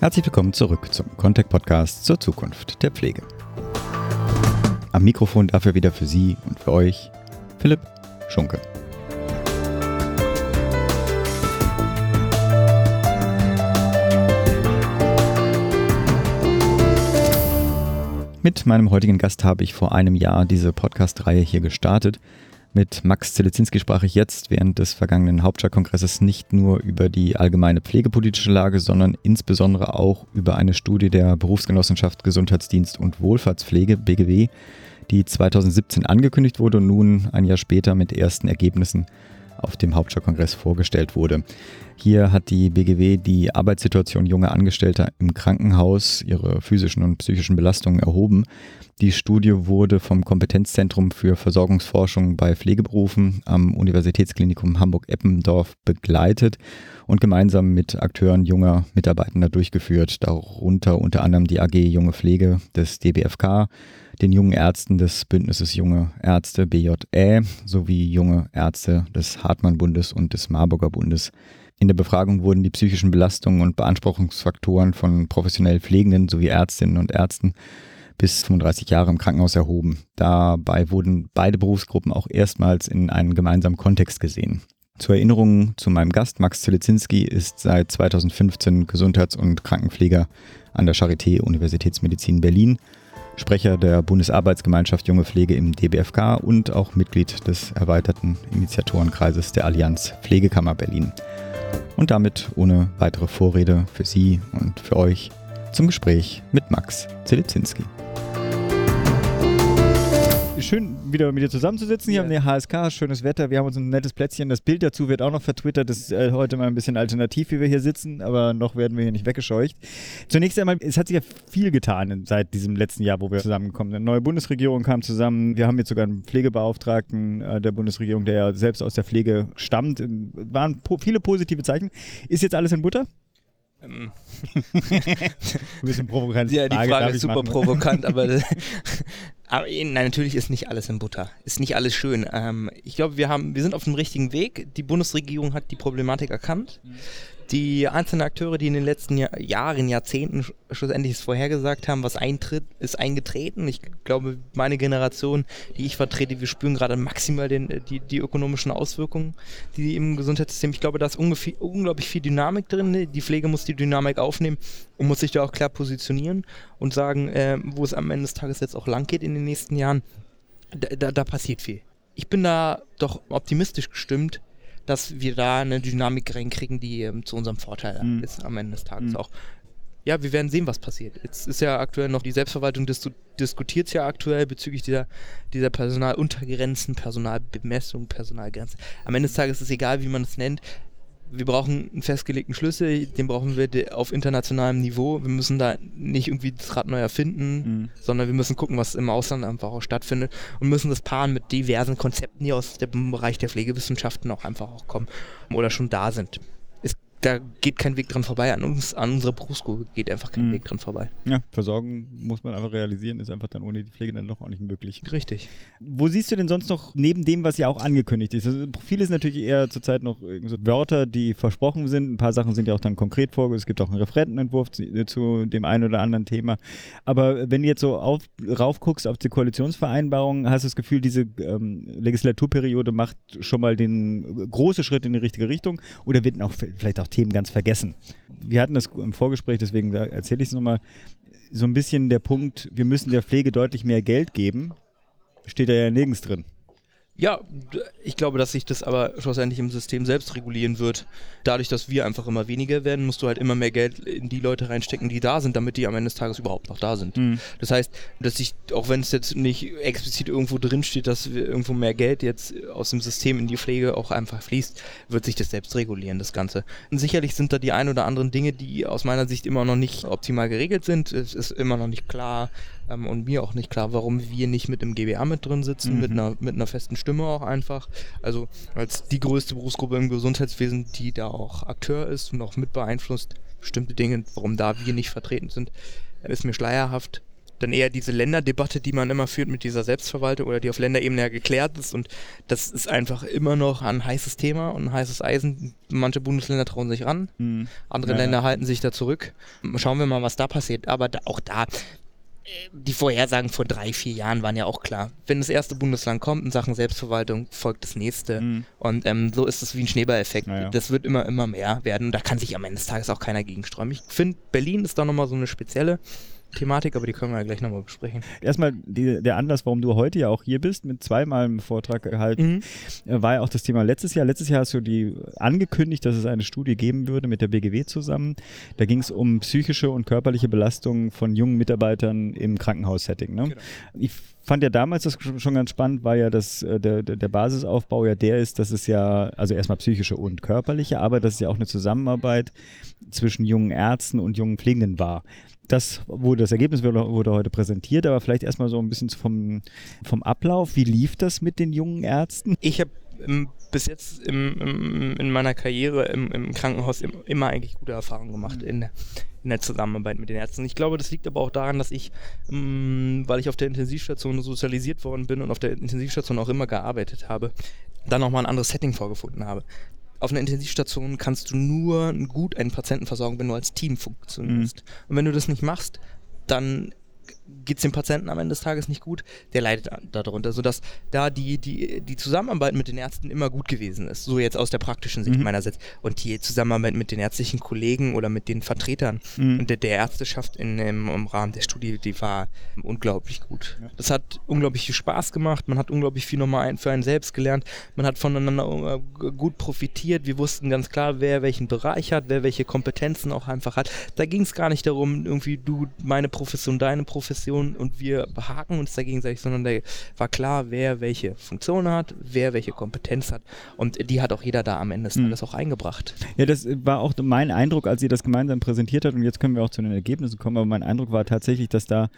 Herzlich willkommen zurück zum Contact Podcast zur Zukunft der Pflege. Am Mikrofon dafür wieder für Sie und für euch Philipp Schunke. Mit meinem heutigen Gast habe ich vor einem Jahr diese Podcast-Reihe hier gestartet. Mit Max Zelezinski sprach ich jetzt während des vergangenen Hauptstadtkongresses nicht nur über die allgemeine pflegepolitische Lage, sondern insbesondere auch über eine Studie der Berufsgenossenschaft Gesundheitsdienst und Wohlfahrtspflege BGW, die 2017 angekündigt wurde und nun ein Jahr später mit ersten Ergebnissen auf dem Hauptstadtkongress vorgestellt wurde. Hier hat die BGW die Arbeitssituation junger Angestellter im Krankenhaus, ihre physischen und psychischen Belastungen erhoben. Die Studie wurde vom Kompetenzzentrum für Versorgungsforschung bei Pflegeberufen am Universitätsklinikum Hamburg-Eppendorf begleitet und gemeinsam mit Akteuren junger Mitarbeitender durchgeführt, darunter unter anderem die AG Junge Pflege des DBFK, den jungen Ärzten des Bündnisses Junge Ärzte BJE sowie junge Ärzte des Hartmann-Bundes und des Marburger Bundes. In der Befragung wurden die psychischen Belastungen und Beanspruchungsfaktoren von professionell Pflegenden sowie Ärztinnen und Ärzten bis 35 Jahre im Krankenhaus erhoben. Dabei wurden beide Berufsgruppen auch erstmals in einem gemeinsamen Kontext gesehen. Zur Erinnerung zu meinem Gast, Max Zelezinski ist seit 2015 Gesundheits- und Krankenpfleger an der Charité Universitätsmedizin Berlin Sprecher der Bundesarbeitsgemeinschaft Junge Pflege im DBFK und auch Mitglied des erweiterten Initiatorenkreises der Allianz Pflegekammer Berlin. Und damit ohne weitere Vorrede für Sie und für euch zum Gespräch mit Max Zelizinski schön, wieder mit dir zusammenzusitzen. Hier ja. haben wir HSK, schönes Wetter. Wir haben uns ein nettes Plätzchen. Das Bild dazu wird auch noch vertwittert. Das ist äh, heute mal ein bisschen alternativ, wie wir hier sitzen, aber noch werden wir hier nicht weggescheucht. Zunächst einmal, es hat sich ja viel getan seit diesem letzten Jahr, wo wir zusammengekommen sind. Eine neue Bundesregierung kam zusammen. Wir haben jetzt sogar einen Pflegebeauftragten äh, der Bundesregierung, der ja selbst aus der Pflege stammt. Waren po viele positive Zeichen. Ist jetzt alles in Butter? Ähm. Ein bisschen provokant. Ja, die Frage, Frage ist super machen. provokant, aber, aber nein, natürlich ist nicht alles in Butter. Ist nicht alles schön. Ähm, ich glaube, wir haben, wir sind auf dem richtigen Weg. Die Bundesregierung hat die Problematik erkannt. Mhm die einzelnen Akteure, die in den letzten Jahr, Jahren, Jahrzehnten schlussendlich es vorhergesagt haben, was eintritt, ist eingetreten. Ich glaube, meine Generation, die ich vertrete, wir spüren gerade maximal den, die, die ökonomischen Auswirkungen, die im Gesundheitssystem, ich glaube, da ist ungefähr, unglaublich viel Dynamik drin. Die Pflege muss die Dynamik aufnehmen und muss sich da auch klar positionieren und sagen, äh, wo es am Ende des Tages jetzt auch lang geht in den nächsten Jahren. Da, da, da passiert viel. Ich bin da doch optimistisch gestimmt, dass wir da eine Dynamik reinkriegen, die ähm, zu unserem Vorteil mhm. ist am Ende des Tages mhm. auch. Ja, wir werden sehen, was passiert. Jetzt ist ja aktuell noch die Selbstverwaltung dis diskutiert ja aktuell bezüglich dieser, dieser Personaluntergrenzen, Personalbemessung, Personalgrenzen. Am Ende des Tages ist es egal, wie man es nennt wir brauchen einen festgelegten Schlüssel, den brauchen wir auf internationalem Niveau. Wir müssen da nicht irgendwie das Rad neu erfinden, mhm. sondern wir müssen gucken, was im Ausland einfach auch stattfindet und müssen das paaren mit diversen Konzepten, die aus dem Bereich der Pflegewissenschaften auch einfach auch kommen oder schon da sind da geht kein Weg dran vorbei. An uns, an unserer Berufsgruppe geht einfach kein mhm. Weg dran vorbei. Ja, Versorgung muss man einfach realisieren, ist einfach dann ohne die Pflege dann doch auch nicht möglich. Richtig. Wo siehst du denn sonst noch, neben dem, was ja auch angekündigt ist? Also Profil ist natürlich eher zurzeit noch so Wörter, die versprochen sind. Ein paar Sachen sind ja auch dann konkret vorgesehen. Es gibt auch einen Referentenentwurf zu, zu, dem einen oder anderen Thema. Aber wenn du jetzt so auf, rauf guckst auf die Koalitionsvereinbarung, hast du das Gefühl, diese ähm, Legislaturperiode macht schon mal den große Schritt in die richtige Richtung oder wird auch vielleicht auch Themen ganz vergessen. Wir hatten das im Vorgespräch, deswegen erzähle ich es nochmal, so ein bisschen der Punkt, wir müssen der Pflege deutlich mehr Geld geben, steht da ja nirgends drin. Ja, ich glaube, dass sich das aber schlussendlich im System selbst regulieren wird. Dadurch, dass wir einfach immer weniger werden, musst du halt immer mehr Geld in die Leute reinstecken, die da sind, damit die am Ende des Tages überhaupt noch da sind. Mhm. Das heißt, dass ich, auch wenn es jetzt nicht explizit irgendwo drin steht, dass irgendwo mehr Geld jetzt aus dem System in die Pflege auch einfach fließt, wird sich das selbst regulieren, das Ganze. Und sicherlich sind da die ein oder anderen Dinge, die aus meiner Sicht immer noch nicht optimal geregelt sind. Es ist immer noch nicht klar, ähm, und mir auch nicht klar, warum wir nicht mit im GBA mit drin sitzen, mhm. mit, einer, mit einer festen Stimme auch einfach. Also als die größte Berufsgruppe im Gesundheitswesen, die da auch Akteur ist und auch mit beeinflusst, bestimmte Dinge, warum da wir nicht vertreten sind, ist mir schleierhaft. dann eher diese Länderdebatte, die man immer führt mit dieser Selbstverwaltung oder die auf Länderebene ja geklärt ist. Und das ist einfach immer noch ein heißes Thema und ein heißes Eisen. Manche Bundesländer trauen sich ran, mhm. andere ja, Länder ja. halten sich da zurück. Schauen wir mal, was da passiert. Aber da, auch da, die Vorhersagen vor drei, vier Jahren waren ja auch klar. Wenn das erste Bundesland kommt in Sachen Selbstverwaltung, folgt das nächste. Mhm. Und ähm, so ist es wie ein Schneeballeffekt. Naja. Das wird immer, immer mehr werden. Und da kann sich am Ende des Tages auch keiner gegensträumen. Ich finde, Berlin ist da nochmal so eine spezielle Thematik, aber die können wir ja gleich nochmal besprechen. Erstmal die, der Anlass, warum du heute ja auch hier bist, mit zweimal einem Vortrag gehalten, mhm. Äh, war ja auch das Thema letztes Jahr. Letztes Jahr hast du die angekündigt, dass es eine Studie geben würde mit der BGW zusammen. Da ging es um psychische und körperliche Belastungen von jungen Mitarbeitern im Krankenhaussetting. Ne? Genau. Ich fand ja damals das schon ganz spannend, weil ja das, äh, der, der Basisaufbau ja der ist, dass es ja, also erstmal psychische und körperliche, aber dass es ja auch eine Zusammenarbeit zwischen jungen Ärzten und jungen Pflegenden war das wurde das Ergebnis wurde, heute präsentiert, aber vielleicht erstmal so ein bisschen vom, vom Ablauf. Wie lief das mit den jungen Ärzten? Ich habe bis jetzt im, im, in meiner Karriere im, im Krankenhaus im, immer eigentlich gute Erfahrungen gemacht in, in der Zusammenarbeit mit den Ärzten. Ich glaube, das liegt aber auch daran, dass ich, weil ich auf der Intensivstation sozialisiert worden bin und auf der Intensivstation auch immer gearbeitet habe, dann nochmal ein anderes Setting vorgefunden habe auf einer Intensivstation kannst du nur gut einen Patienten versorgen, wenn du als Team funktionierst. Mhm. Und wenn du das nicht machst, dann geht es dem Patienten am Ende des Tages nicht gut, der leidet darunter, sodass da die, die, die Zusammenarbeit mit den Ärzten immer gut gewesen ist. So jetzt aus der praktischen Sicht mhm. meinerseits. Und die Zusammenarbeit mit den ärztlichen Kollegen oder mit den Vertretern mhm. der, der Ärzteschaft in, im, im, Rahmen der Studie, die war unglaublich gut. Ja. Das hat unglaublich viel Spaß gemacht, man hat unglaublich viel nochmal für einen selbst gelernt, man hat voneinander äh, gut profitiert, wir wussten ganz klar, wer welchen Bereich hat, wer welche Kompetenzen auch einfach hat. Da ging es gar nicht darum, irgendwie du meine Profession, deine Profession Funktion und wir behaken uns da gegenseitig, sondern da war klar, wer welche Funktion hat, wer welche Kompetenz hat und die hat auch jeder da am Ende mhm. Mhm. auch eingebracht. Ja, das war auch mein Eindruck, als ihr das gemeinsam präsentiert hat und jetzt können wir auch zu den Ergebnissen kommen, aber mein Eindruck war tatsächlich, dass da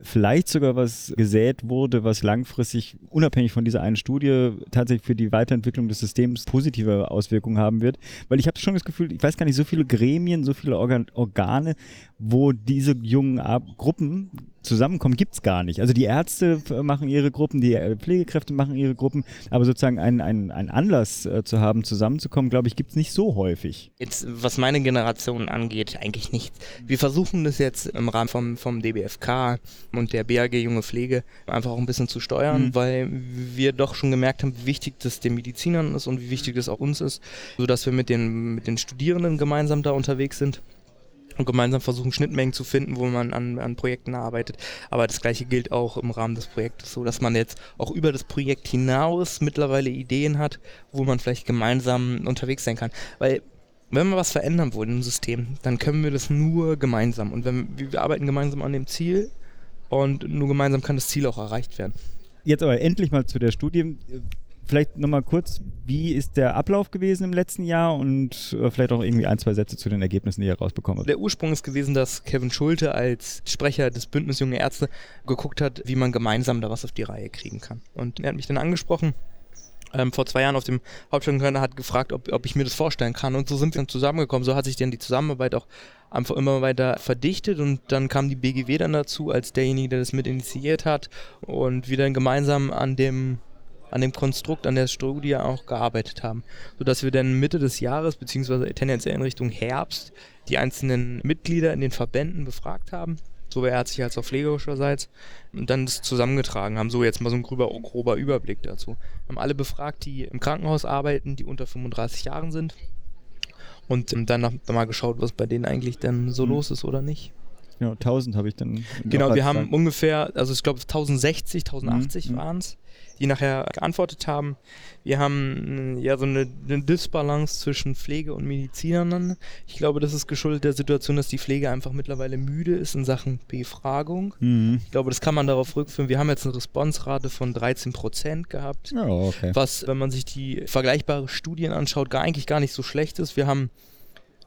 vielleicht sogar was gesät wurde, was langfristig unabhängig von dieser einen Studie tatsächlich für die Weiterentwicklung des Systems positive Auswirkungen haben wird. Weil ich habe schon das Gefühl, ich weiß gar nicht, so viele Gremien, so viele Organ Organe, wo diese jungen Gruppen zusammenkommen, gibt es gar nicht. Also die Ärzte machen ihre Gruppen, die äh, Pflegekräfte machen ihre Gruppen, aber sozusagen einen, einen, einen Anlass äh, zu haben, zusammenzukommen, glaube ich, gibt es nicht so häufig. Jetzt, was meine Generation angeht, eigentlich nicht. Wir versuchen das jetzt im Rahmen vom, vom DBFK und der BAG Junge Pflege einfach auch ein bisschen zu steuern, mhm. weil wir doch schon gemerkt haben, wie wichtig das den Medizinern ist und wie wichtig das auch uns ist, sodass wir mit den, mit den Studierenden gemeinsam da unterwegs sind und gemeinsam versuchen, Schnittmengen zu finden, wo man an, an Projekten arbeitet. Aber das gleiche gilt auch im Rahmen des Projektes, so dass man jetzt auch über das Projekt hinaus mittlerweile Ideen hat, wo man vielleicht gemeinsam unterwegs sein kann. Weil wenn wir was verändern wollen im System, dann können wir das nur gemeinsam. Und wenn wir arbeiten gemeinsam an dem Ziel und nur gemeinsam kann das Ziel auch erreicht werden. Jetzt aber endlich mal zu der Studie vielleicht nochmal kurz, wie ist der Ablauf gewesen im letzten Jahr und äh, vielleicht auch irgendwie ein, zwei Sätze zu den Ergebnissen, die ihr rausbekommen habt. Der Ursprung ist gewesen, dass Kevin Schulte als Sprecher des Bündnis Junge Ärzte geguckt hat, wie man gemeinsam da was auf die Reihe kriegen kann. Und er hat mich dann angesprochen. Ähm, vor zwei Jahren auf dem Hauptstadtkörner hat gefragt, ob, ob ich mir das vorstellen kann. Und so sind wir dann zusammengekommen. So hat sich dann die Zusammenarbeit auch einfach immer weiter verdichtet und dann kam die BGW dann dazu als derjenige, der das mit initiiert hat und wir dann gemeinsam an dem an dem Konstrukt, an der Studie auch gearbeitet haben. Sodass wir dann Mitte des Jahres, beziehungsweise tendenziell in Richtung Herbst, die einzelnen Mitglieder in den Verbänden befragt haben, sowohl ärztlich als auch pflegerischerseits, und dann das zusammengetragen haben. So jetzt mal so ein grober, grober Überblick dazu. Wir haben alle befragt, die im Krankenhaus arbeiten, die unter 35 Jahren sind. Und dann mal geschaut, was bei denen eigentlich denn so mhm. los ist oder nicht. Ja, 1000 habe ich dann. Genau, wir haben ungefähr, also ich glaube 1060, 1080 mhm. waren es die nachher geantwortet haben. Wir haben mm, ja so eine, eine Disbalance zwischen Pflege und Medizinern. Ich glaube, das ist geschuldet der Situation, dass die Pflege einfach mittlerweile müde ist in Sachen Befragung. Mhm. Ich glaube, das kann man darauf rückführen. Wir haben jetzt eine Responserate von 13 Prozent gehabt, oh, okay. was, wenn man sich die vergleichbaren Studien anschaut, gar, eigentlich gar nicht so schlecht ist. Wir haben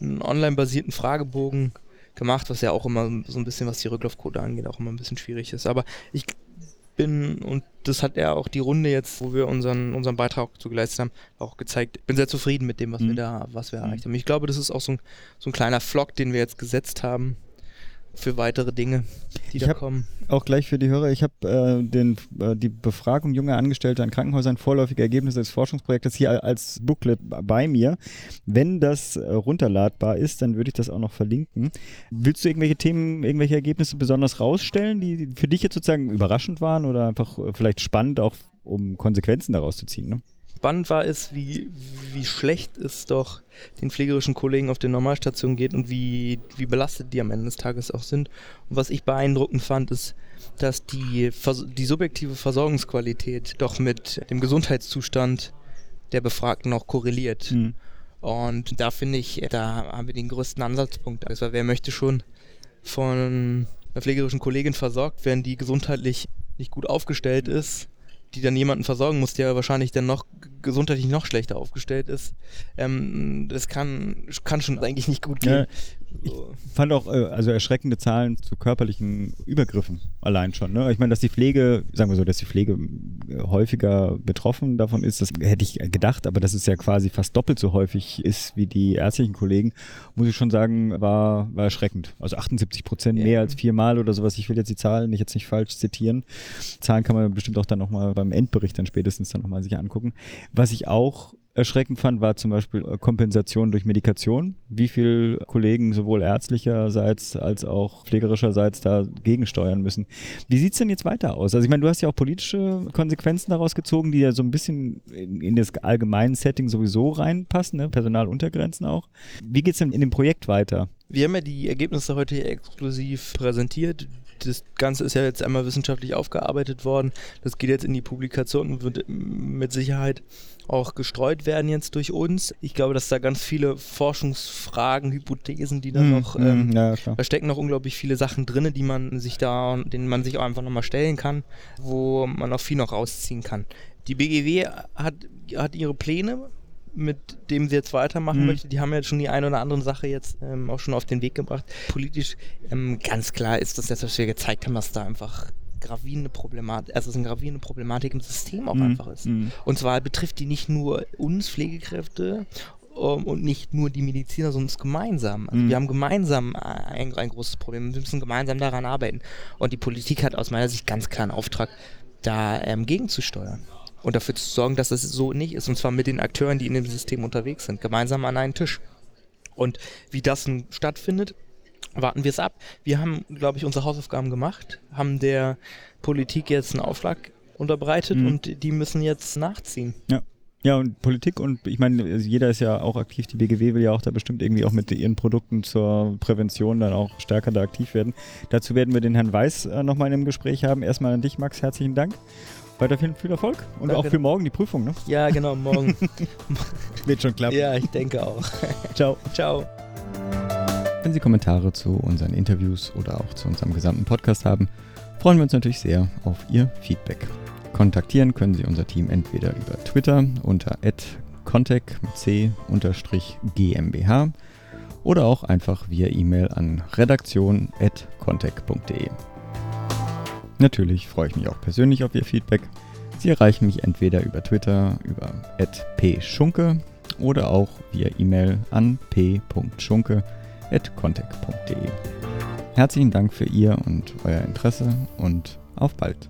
einen online-basierten Fragebogen gemacht, was ja auch immer so ein bisschen, was die Rücklaufquote angeht, auch immer ein bisschen schwierig ist. Aber ich bin und das hat er auch die Runde jetzt, wo wir unseren, unseren Beitrag zu geleistet haben, auch gezeigt. Ich bin sehr zufrieden mit dem, was mhm. wir da, was wir erreicht haben. Ich glaube, das ist auch so ein, so ein kleiner Flock, den wir jetzt gesetzt haben, für weitere Dinge, die ich da kommen. Auch gleich für die Hörer, ich habe äh, äh, die Befragung junger Angestellter an Krankenhäusern, vorläufige Ergebnisse des Forschungsprojektes hier als Booklet bei mir. Wenn das äh, runterladbar ist, dann würde ich das auch noch verlinken. Willst du irgendwelche Themen, irgendwelche Ergebnisse besonders rausstellen, die für dich jetzt sozusagen überraschend waren oder einfach äh, vielleicht spannend, auch um Konsequenzen daraus zu ziehen? Ne? Spannend war, ist, wie, wie schlecht es doch den pflegerischen Kollegen auf den Normalstationen geht und wie, wie belastet die am Ende des Tages auch sind. Und was ich beeindruckend fand, ist, dass die, die subjektive Versorgungsqualität doch mit dem Gesundheitszustand der Befragten auch korreliert. Mhm. Und da finde ich, da haben wir den größten Ansatzpunkt. Also wer möchte schon von einer pflegerischen Kollegin versorgt werden, die gesundheitlich nicht gut aufgestellt ist, die dann jemanden versorgen muss, der wahrscheinlich dann noch gesundheitlich noch schlechter aufgestellt ist. Ähm, das kann, kann schon eigentlich nicht gut gehen. Ja, ich fand auch äh, also erschreckende Zahlen zu körperlichen Übergriffen allein schon. Ne? Ich meine, dass die Pflege, sagen wir so, dass die Pflege äh, häufiger betroffen davon ist, das hätte ich gedacht, aber dass es ja quasi fast doppelt so häufig ist wie die ärztlichen Kollegen, muss ich schon sagen, war, war erschreckend. Also 78 Prozent, ja. mehr als viermal oder sowas. Ich will jetzt die Zahlen nicht, jetzt nicht falsch zitieren. Zahlen kann man bestimmt auch dann nochmal beim Endbericht dann spätestens dann nochmal sich angucken. Was ich auch erschreckend fand, war zum Beispiel äh, Kompensation durch Medikation. Wie viele Kollegen sowohl ärztlicherseits als auch pflegerischerseits da gegensteuern müssen. Wie sieht es denn jetzt weiter aus? Also ich meine, du hast ja auch politische Konsequenzen daraus gezogen, die ja so ein bisschen in, in das allgemeine Setting sowieso reinpassen, ne? Personaluntergrenzen auch. Wie geht es denn in dem Projekt weiter? Wir haben ja die Ergebnisse heute exklusiv präsentiert das Ganze ist ja jetzt einmal wissenschaftlich aufgearbeitet worden. Das geht jetzt in die Publikation und wird mit Sicherheit auch gestreut werden jetzt durch uns. Ich glaube, dass da ganz viele Forschungsfragen, Hypothesen, die da mm, noch, ähm, ja, da stecken noch unglaublich viele Sachen drin, die man sich da, denen man sich auch einfach nochmal stellen kann, wo man auch viel noch rausziehen kann. Die BGW hat, hat ihre Pläne, mit dem sie jetzt weitermachen mhm. möchte. Die haben ja schon die eine oder andere Sache jetzt ähm, auch schon auf den Weg gebracht. Politisch ähm, ganz klar ist das jetzt, was wir gezeigt haben, dass da einfach gravierende Problematik, also es ist eine gravierende Problematik im System auch mhm. einfach ist. Mhm. Und zwar betrifft die nicht nur uns Pflegekräfte um, ähm, und nicht nur die Mediziner, sondern uns gemeinsam. Also mhm. wir haben gemeinsam ein, ein, großes Problem. Wir müssen gemeinsam daran arbeiten. Und die Politik hat aus meiner Sicht ganz klar einen Auftrag, da ähm, gegenzusteuern und dafür zu sorgen, dass es so nicht ist. Und zwar mit den Akteuren, die in dem System unterwegs sind, gemeinsam an einen Tisch. Und wie das nun stattfindet, warten wir es ab. Wir haben, glaube ich, unsere Hausaufgaben gemacht, haben der Politik jetzt einen Aufschlag unterbreitet mhm. und die müssen jetzt nachziehen. Ja. Ja, und Politik und ich meine, jeder ist ja auch aktiv, die BGW will ja auch da bestimmt irgendwie auch mit ihren Produkten zur Prävention dann auch stärker da aktiv werden. Dazu werden wir den Herrn Weiß äh, nochmal in einem Gespräch haben. Erstmal an dich, Max, herzlichen Dank. Weiterhin viel Erfolg und Danke. auch für morgen die Prüfung, ne? Ja, genau, morgen. Wird schon klappen. Ja, ich denke auch. Ciao. Ciao. Wenn Sie Kommentare zu unseren Interviews oder auch zu unserem gesamten Podcast haben, freuen wir uns natürlich sehr auf Ihr Feedback. Kontaktieren können Sie unser Team entweder über Twitter unter contact mit c GmbH oder auch einfach via E-Mail an redaktion.contact.de. Natürlich freue ich mich auch persönlich auf Ihr Feedback. Sie erreichen mich entweder über Twitter über @pschunke oder auch via E-Mail an p.schunke@contact.de. Herzlichen Dank für Ihr und euer Interesse und auf bald.